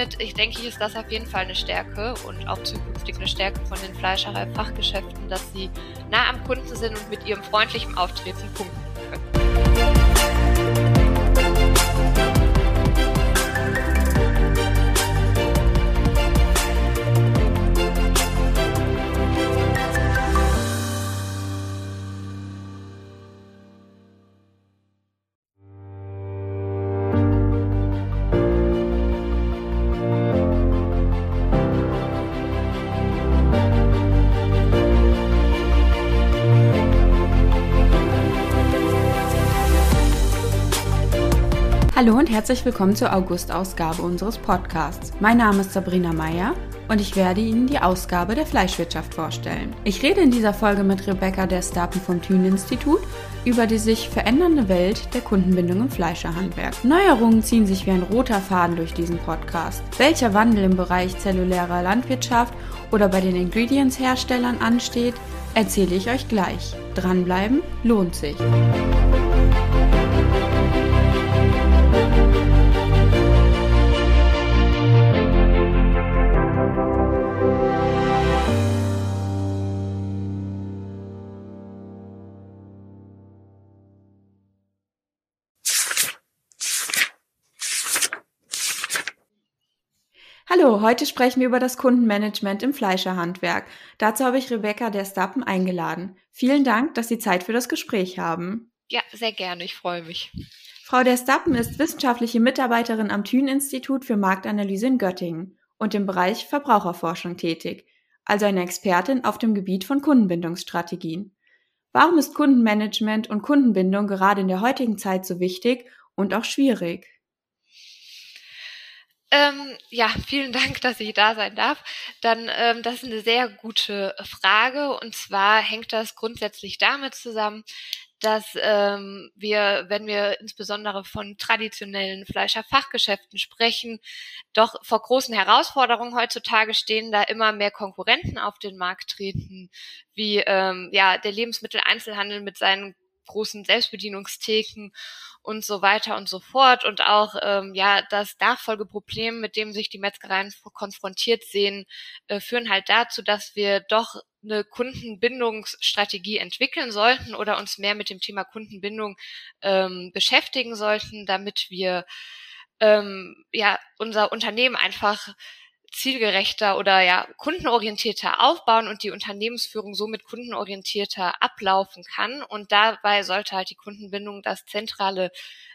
somit, ich denke, ist das auf jeden Fall eine Stärke und auch zukünftig eine Stärke von den Fleischerei-Fachgeschäften, dass sie nah am Kunden sind und mit ihrem freundlichen Auftreten punkten können. Hallo und herzlich willkommen zur August-Ausgabe unseres Podcasts. Mein Name ist Sabrina Meyer und ich werde Ihnen die Ausgabe der Fleischwirtschaft vorstellen. Ich rede in dieser Folge mit Rebecca der Stapen vom Thün-Institut über die sich verändernde Welt der Kundenbindung im Fleischerhandwerk. Neuerungen ziehen sich wie ein roter Faden durch diesen Podcast. Welcher Wandel im Bereich zellulärer Landwirtschaft oder bei den Ingredients-Herstellern ansteht, erzähle ich euch gleich. Dranbleiben lohnt sich. Hallo, heute sprechen wir über das Kundenmanagement im Fleischerhandwerk. Dazu habe ich Rebecca der Stappen eingeladen. Vielen Dank, dass Sie Zeit für das Gespräch haben. Ja, sehr gerne, ich freue mich. Frau der Stappen ist wissenschaftliche Mitarbeiterin am Thün-Institut für Marktanalyse in Göttingen und im Bereich Verbraucherforschung tätig, also eine Expertin auf dem Gebiet von Kundenbindungsstrategien. Warum ist Kundenmanagement und Kundenbindung gerade in der heutigen Zeit so wichtig und auch schwierig? Ähm, ja, vielen Dank, dass ich da sein darf. Dann, ähm, das ist eine sehr gute Frage. Und zwar hängt das grundsätzlich damit zusammen, dass ähm, wir, wenn wir insbesondere von traditionellen Fleischerfachgeschäften sprechen, doch vor großen Herausforderungen heutzutage stehen, da immer mehr Konkurrenten auf den Markt treten, wie ähm, ja der Lebensmitteleinzelhandel mit seinen großen Selbstbedienungstheken und so weiter und so fort. Und auch ähm, ja das Nachfolgeproblem, mit dem sich die Metzgereien konfrontiert sehen, äh, führen halt dazu, dass wir doch eine Kundenbindungsstrategie entwickeln sollten oder uns mehr mit dem Thema Kundenbindung ähm, beschäftigen sollten, damit wir ähm, ja unser Unternehmen einfach zielgerechter oder ja kundenorientierter aufbauen und die Unternehmensführung somit kundenorientierter ablaufen kann. Und dabei sollte halt die Kundenbindung das zentrale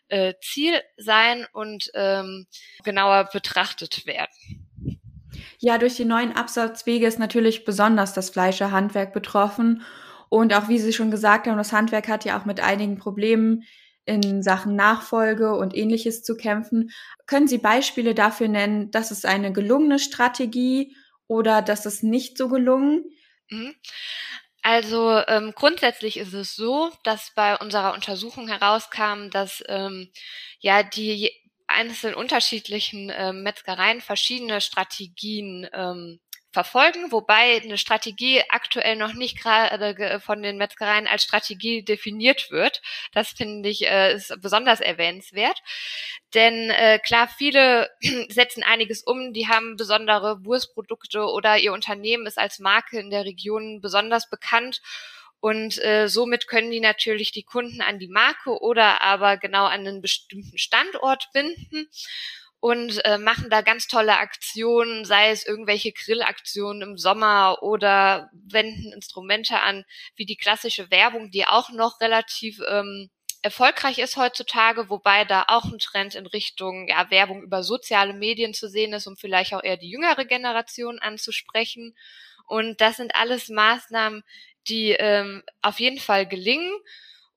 äh, Ziel sein und ähm, genauer betrachtet werden. Ja, durch die neuen Absatzwege ist natürlich besonders das Fleischerhandwerk betroffen. Und auch wie Sie schon gesagt haben, das Handwerk hat ja auch mit einigen Problemen in Sachen Nachfolge und ähnliches zu kämpfen. Können Sie Beispiele dafür nennen, dass es eine gelungene Strategie oder dass es nicht so gelungen? Mhm. Also ähm, grundsätzlich ist es so, dass bei unserer Untersuchung herauskam, dass ähm, ja die einzelnen unterschiedlichen äh, Metzgereien verschiedene Strategien ähm, verfolgen, wobei eine Strategie aktuell noch nicht gerade von den Metzgereien als Strategie definiert wird. Das finde ich äh, ist besonders erwähnenswert. Denn äh, klar, viele setzen einiges um, die haben besondere Wurstprodukte oder ihr Unternehmen ist als Marke in der Region besonders bekannt. Und äh, somit können die natürlich die Kunden an die Marke oder aber genau an einen bestimmten Standort binden und äh, machen da ganz tolle Aktionen, sei es irgendwelche Grillaktionen im Sommer oder wenden Instrumente an, wie die klassische Werbung, die auch noch relativ ähm, erfolgreich ist heutzutage, wobei da auch ein Trend in Richtung ja, Werbung über soziale Medien zu sehen ist, um vielleicht auch eher die jüngere Generation anzusprechen. Und das sind alles Maßnahmen, die ähm, auf jeden Fall gelingen.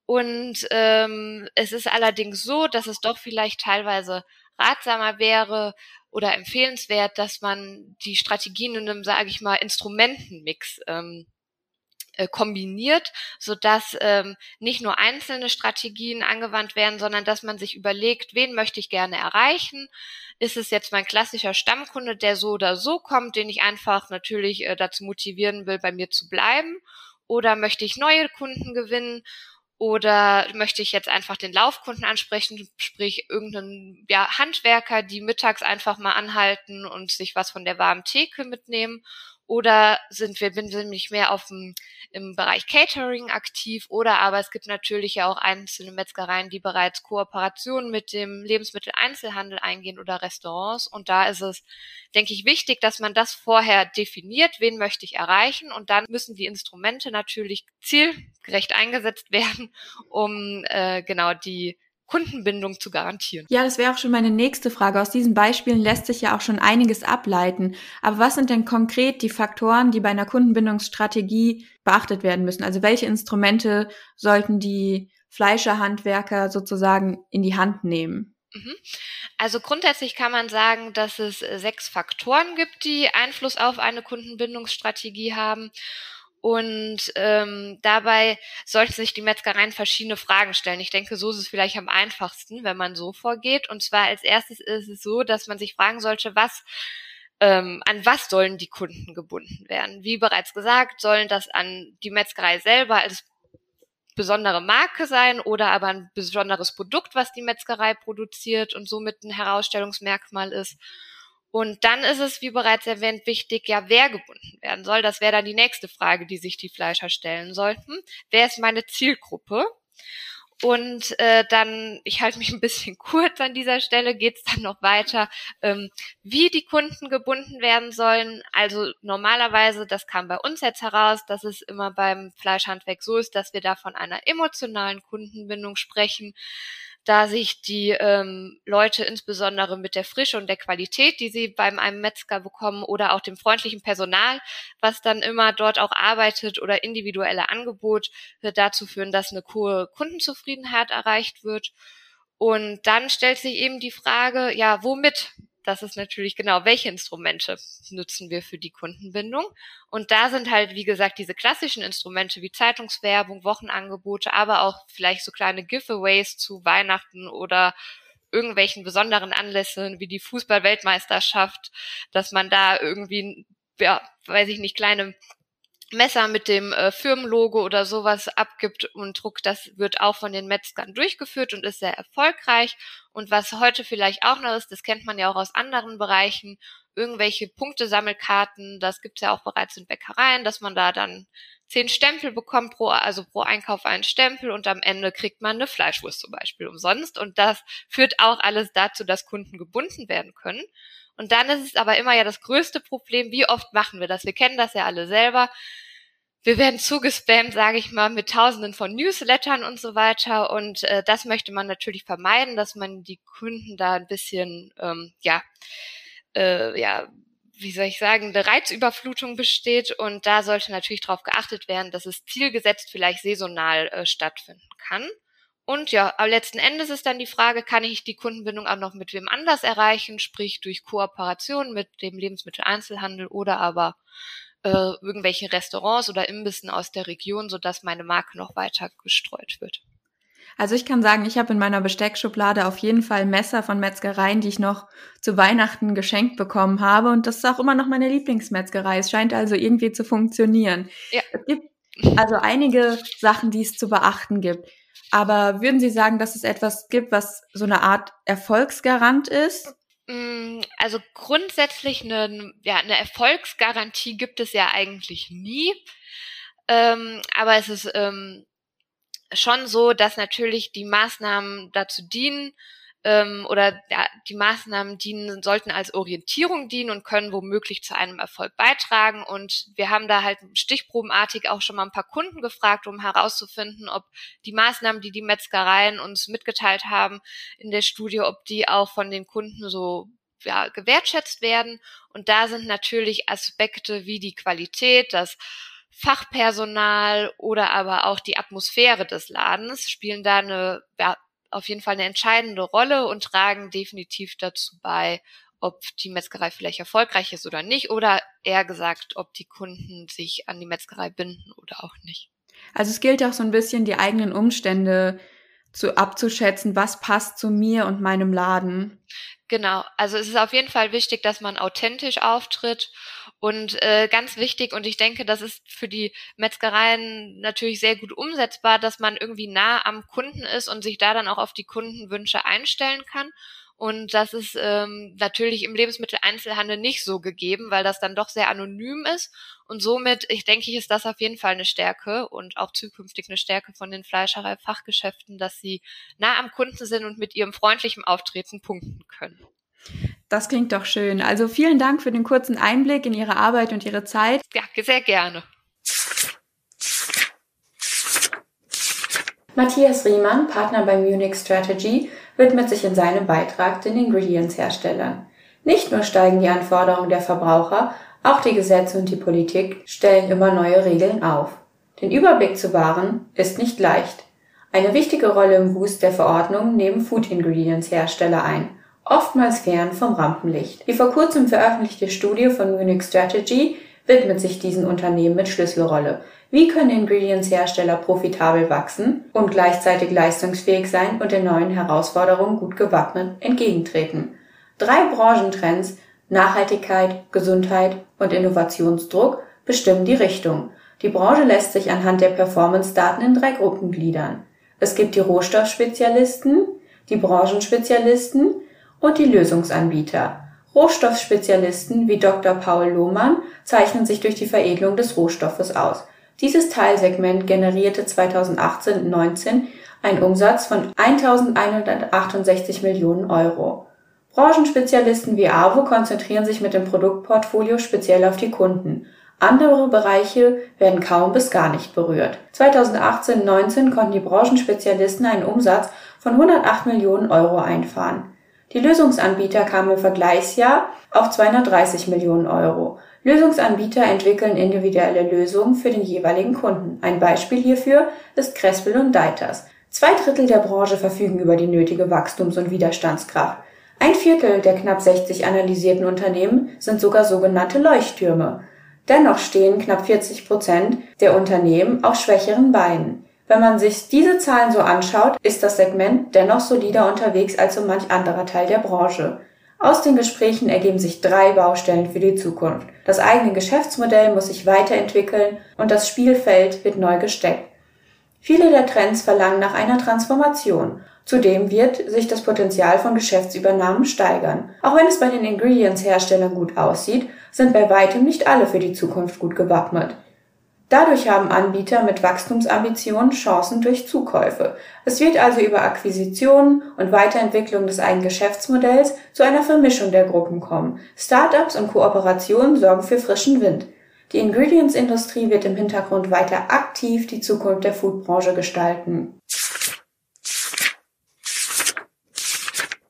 Und ähm, es ist allerdings so, dass es doch vielleicht teilweise ratsamer wäre oder empfehlenswert, dass man die Strategien in einem, sage ich mal, Instrumentenmix ähm, äh, kombiniert, so dass ähm, nicht nur einzelne Strategien angewandt werden, sondern dass man sich überlegt, wen möchte ich gerne erreichen? Ist es jetzt mein klassischer Stammkunde, der so oder so kommt, den ich einfach natürlich äh, dazu motivieren will, bei mir zu bleiben? Oder möchte ich neue Kunden gewinnen? Oder möchte ich jetzt einfach den Laufkunden ansprechen, sprich irgendeinen ja, Handwerker, die mittags einfach mal anhalten und sich was von der warmen Theke mitnehmen? Oder sind wir, bin nämlich mehr auf dem, im Bereich Catering aktiv? Oder aber es gibt natürlich ja auch einzelne Metzgereien, die bereits Kooperationen mit dem Lebensmitteleinzelhandel eingehen oder Restaurants. Und da ist es, denke ich, wichtig, dass man das vorher definiert, wen möchte ich erreichen. Und dann müssen die Instrumente natürlich zielgerecht eingesetzt werden, um äh, genau die Kundenbindung zu garantieren. Ja, das wäre auch schon meine nächste Frage. Aus diesen Beispielen lässt sich ja auch schon einiges ableiten. Aber was sind denn konkret die Faktoren, die bei einer Kundenbindungsstrategie beachtet werden müssen? Also welche Instrumente sollten die Fleischerhandwerker sozusagen in die Hand nehmen? Mhm. Also grundsätzlich kann man sagen, dass es sechs Faktoren gibt, die Einfluss auf eine Kundenbindungsstrategie haben. Und ähm, dabei sollten sich die Metzgereien verschiedene Fragen stellen. Ich denke, so ist es vielleicht am einfachsten, wenn man so vorgeht. Und zwar als erstes ist es so, dass man sich fragen sollte, was ähm, an was sollen die Kunden gebunden werden? Wie bereits gesagt, sollen das an die Metzgerei selber als besondere Marke sein oder aber ein besonderes Produkt, was die Metzgerei produziert und somit ein Herausstellungsmerkmal ist. Und dann ist es, wie bereits erwähnt, wichtig, ja, wer gebunden werden soll. Das wäre dann die nächste Frage, die sich die Fleischer stellen sollten. Wer ist meine Zielgruppe? Und äh, dann, ich halte mich ein bisschen kurz an dieser Stelle, geht es dann noch weiter, ähm, wie die Kunden gebunden werden sollen. Also normalerweise, das kam bei uns jetzt heraus, dass es immer beim Fleischhandwerk so ist, dass wir da von einer emotionalen Kundenbindung sprechen da sich die ähm, Leute insbesondere mit der Frische und der Qualität, die sie beim einem Metzger bekommen oder auch dem freundlichen Personal, was dann immer dort auch arbeitet oder individuelle Angebot äh, dazu führen, dass eine hohe Kundenzufriedenheit erreicht wird. Und dann stellt sich eben die Frage, ja, womit das ist natürlich genau, welche Instrumente nutzen wir für die Kundenbindung. Und da sind halt, wie gesagt, diese klassischen Instrumente wie Zeitungswerbung, Wochenangebote, aber auch vielleicht so kleine Giveaways zu Weihnachten oder irgendwelchen besonderen Anlässen wie die Fußball-Weltmeisterschaft, dass man da irgendwie, ja, weiß ich nicht, kleine Messer mit dem äh, Firmenlogo oder sowas abgibt und druckt, das wird auch von den Metzgern durchgeführt und ist sehr erfolgreich. Und was heute vielleicht auch noch ist, das kennt man ja auch aus anderen Bereichen, irgendwelche Punktesammelkarten, das gibt's ja auch bereits in Bäckereien, dass man da dann zehn Stempel bekommt pro, also pro Einkauf einen Stempel und am Ende kriegt man eine Fleischwurst zum Beispiel umsonst. Und das führt auch alles dazu, dass Kunden gebunden werden können. Und dann ist es aber immer ja das größte Problem, wie oft machen wir das? Wir kennen das ja alle selber. Wir werden zugespammt, sage ich mal, mit tausenden von Newslettern und so weiter. Und äh, das möchte man natürlich vermeiden, dass man die Kunden da ein bisschen, ähm, ja, äh, ja, wie soll ich sagen, eine Reizüberflutung besteht. Und da sollte natürlich darauf geachtet werden, dass es zielgesetzt vielleicht saisonal äh, stattfinden kann. Und ja, aber letzten Endes ist dann die Frage, kann ich die Kundenbindung auch noch mit wem anders erreichen, sprich durch Kooperation mit dem Lebensmitteleinzelhandel oder aber äh, irgendwelche Restaurants oder Imbissen aus der Region, sodass meine Marke noch weiter gestreut wird. Also ich kann sagen, ich habe in meiner Besteckschublade auf jeden Fall Messer von Metzgereien, die ich noch zu Weihnachten geschenkt bekommen habe. Und das ist auch immer noch meine Lieblingsmetzgerei. Es scheint also irgendwie zu funktionieren. Ja. Es gibt also einige Sachen, die es zu beachten gibt. Aber würden Sie sagen, dass es etwas gibt, was so eine Art Erfolgsgarant ist? Mm, also grundsätzlich eine, ja, eine Erfolgsgarantie gibt es ja eigentlich nie. Ähm, aber es ist ähm, schon so, dass natürlich die Maßnahmen dazu dienen, ähm, oder ja, die Maßnahmen dienen, sollten als Orientierung dienen und können womöglich zu einem Erfolg beitragen. Und wir haben da halt stichprobenartig auch schon mal ein paar Kunden gefragt, um herauszufinden, ob die Maßnahmen, die die Metzgereien uns mitgeteilt haben in der Studie, ob die auch von den Kunden so ja, gewertschätzt werden. Und da sind natürlich Aspekte wie die Qualität, das Fachpersonal oder aber auch die Atmosphäre des Ladens spielen da eine ja, auf jeden Fall eine entscheidende Rolle und tragen definitiv dazu bei, ob die Metzgerei vielleicht erfolgreich ist oder nicht, oder eher gesagt, ob die Kunden sich an die Metzgerei binden oder auch nicht. Also es gilt auch so ein bisschen die eigenen Umstände zu abzuschätzen, was passt zu mir und meinem Laden. Genau, also es ist auf jeden Fall wichtig, dass man authentisch auftritt Und äh, ganz wichtig, und ich denke, das ist für die Metzgereien natürlich sehr gut umsetzbar, dass man irgendwie nah am Kunden ist und sich da dann auch auf die Kundenwünsche einstellen kann. Und das ist ähm, natürlich im Lebensmitteleinzelhandel nicht so gegeben, weil das dann doch sehr anonym ist. Und somit, ich denke, ist das auf jeden Fall eine Stärke und auch zukünftig eine Stärke von den Fleischerei-Fachgeschäften, dass sie nah am Kunden sind und mit ihrem freundlichen Auftreten punkten können. Das klingt doch schön. Also vielen Dank für den kurzen Einblick in Ihre Arbeit und Ihre Zeit. Ja, sehr gerne. Matthias Riemann, Partner bei Munich Strategy, widmet sich in seinem Beitrag den Ingredients-Herstellern. Nicht nur steigen die Anforderungen der Verbraucher, auch die Gesetze und die Politik stellen immer neue Regeln auf. Den Überblick zu wahren ist nicht leicht. Eine wichtige Rolle im Wust der Verordnungen nehmen Food Ingredients Hersteller ein oftmals fern vom Rampenlicht. Die vor kurzem veröffentlichte Studie von Munich Strategy widmet sich diesen Unternehmen mit Schlüsselrolle. Wie können Ingredients-Hersteller profitabel wachsen und gleichzeitig leistungsfähig sein und den neuen Herausforderungen gut gewappnet entgegentreten? Drei Branchentrends Nachhaltigkeit, Gesundheit und Innovationsdruck bestimmen die Richtung. Die Branche lässt sich anhand der Performance-Daten in drei Gruppen gliedern. Es gibt die Rohstoffspezialisten, die Branchenspezialisten und die Lösungsanbieter. Rohstoffspezialisten wie Dr. Paul Lohmann zeichnen sich durch die Veredelung des Rohstoffes aus. Dieses Teilsegment generierte 2018/19 einen Umsatz von 1.168 Millionen Euro. Branchenspezialisten wie AWO konzentrieren sich mit dem Produktportfolio speziell auf die Kunden. Andere Bereiche werden kaum bis gar nicht berührt. 2018/19 konnten die Branchenspezialisten einen Umsatz von 108 Millionen Euro einfahren die Lösungsanbieter kamen im Vergleichsjahr auf 230 Millionen Euro. Lösungsanbieter entwickeln individuelle Lösungen für den jeweiligen Kunden. Ein Beispiel hierfür ist Crespel und Deiters. Zwei Drittel der Branche verfügen über die nötige Wachstums- und Widerstandskraft. Ein Viertel der knapp 60 analysierten Unternehmen sind sogar sogenannte Leuchttürme. Dennoch stehen knapp 40 Prozent der Unternehmen auf schwächeren Beinen. Wenn man sich diese Zahlen so anschaut, ist das Segment dennoch solider unterwegs als so manch anderer Teil der Branche. Aus den Gesprächen ergeben sich drei Baustellen für die Zukunft. Das eigene Geschäftsmodell muss sich weiterentwickeln und das Spielfeld wird neu gesteckt. Viele der Trends verlangen nach einer Transformation. Zudem wird sich das Potenzial von Geschäftsübernahmen steigern. Auch wenn es bei den Ingredients-Herstellern gut aussieht, sind bei weitem nicht alle für die Zukunft gut gewappnet. Dadurch haben Anbieter mit Wachstumsambitionen Chancen durch Zukäufe. Es wird also über Akquisitionen und Weiterentwicklung des eigenen Geschäftsmodells zu einer Vermischung der Gruppen kommen. Startups und Kooperationen sorgen für frischen Wind. Die Ingredients-Industrie wird im Hintergrund weiter aktiv die Zukunft der Foodbranche gestalten.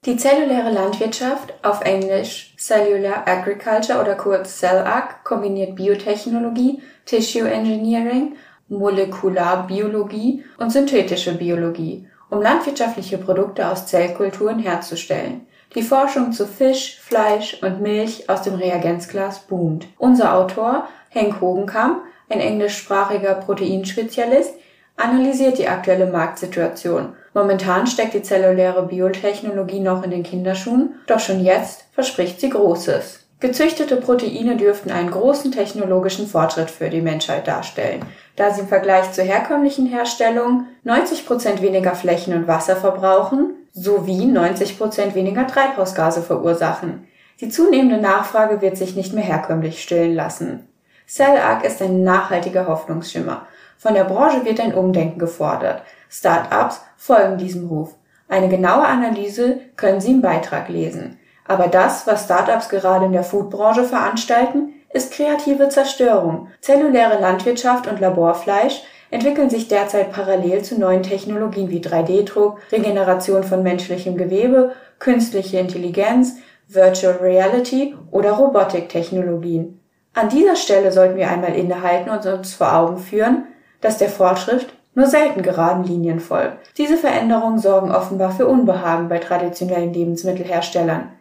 Die zelluläre Landwirtschaft, auf Englisch Cellular Agriculture oder kurz CellAg, kombiniert Biotechnologie, Tissue Engineering, Molekularbiologie und synthetische Biologie, um landwirtschaftliche Produkte aus Zellkulturen herzustellen. Die Forschung zu Fisch, Fleisch und Milch aus dem Reagenzglas boomt. Unser Autor, Henk Hogenkamp, ein englischsprachiger Proteinspezialist, analysiert die aktuelle Marktsituation. Momentan steckt die zelluläre Biotechnologie noch in den Kinderschuhen, doch schon jetzt verspricht sie Großes. Gezüchtete Proteine dürften einen großen technologischen Fortschritt für die Menschheit darstellen, da sie im Vergleich zur herkömmlichen Herstellung 90 Prozent weniger Flächen und Wasser verbrauchen sowie 90 Prozent weniger Treibhausgase verursachen. Die zunehmende Nachfrage wird sich nicht mehr herkömmlich stillen lassen. CellArc ist ein nachhaltiger Hoffnungsschimmer. Von der Branche wird ein Umdenken gefordert. Start-ups folgen diesem Ruf. Eine genaue Analyse können Sie im Beitrag lesen. Aber das, was Startups gerade in der Foodbranche veranstalten, ist kreative Zerstörung. Zelluläre Landwirtschaft und Laborfleisch entwickeln sich derzeit parallel zu neuen Technologien wie 3D-Druck, Regeneration von menschlichem Gewebe, künstliche Intelligenz, Virtual Reality oder Robotiktechnologien. An dieser Stelle sollten wir einmal innehalten und uns vor Augen führen, dass der Fortschritt nur selten geraden Linien folgt. Diese Veränderungen sorgen offenbar für Unbehagen bei traditionellen Lebensmittelherstellern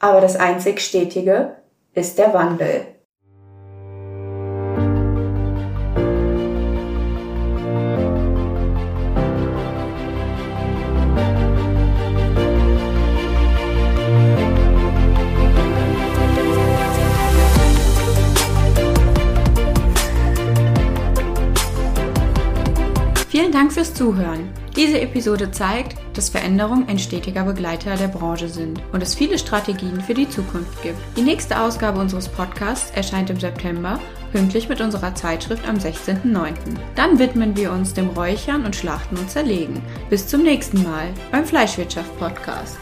aber das einzig Stetige ist der Wandel. Vielen Dank fürs Zuhören. Diese Episode zeigt, dass Veränderungen ein stetiger Begleiter der Branche sind und es viele Strategien für die Zukunft gibt. Die nächste Ausgabe unseres Podcasts erscheint im September, pünktlich mit unserer Zeitschrift am 16.09. Dann widmen wir uns dem Räuchern und Schlachten und Zerlegen. Bis zum nächsten Mal beim Fleischwirtschaft Podcast.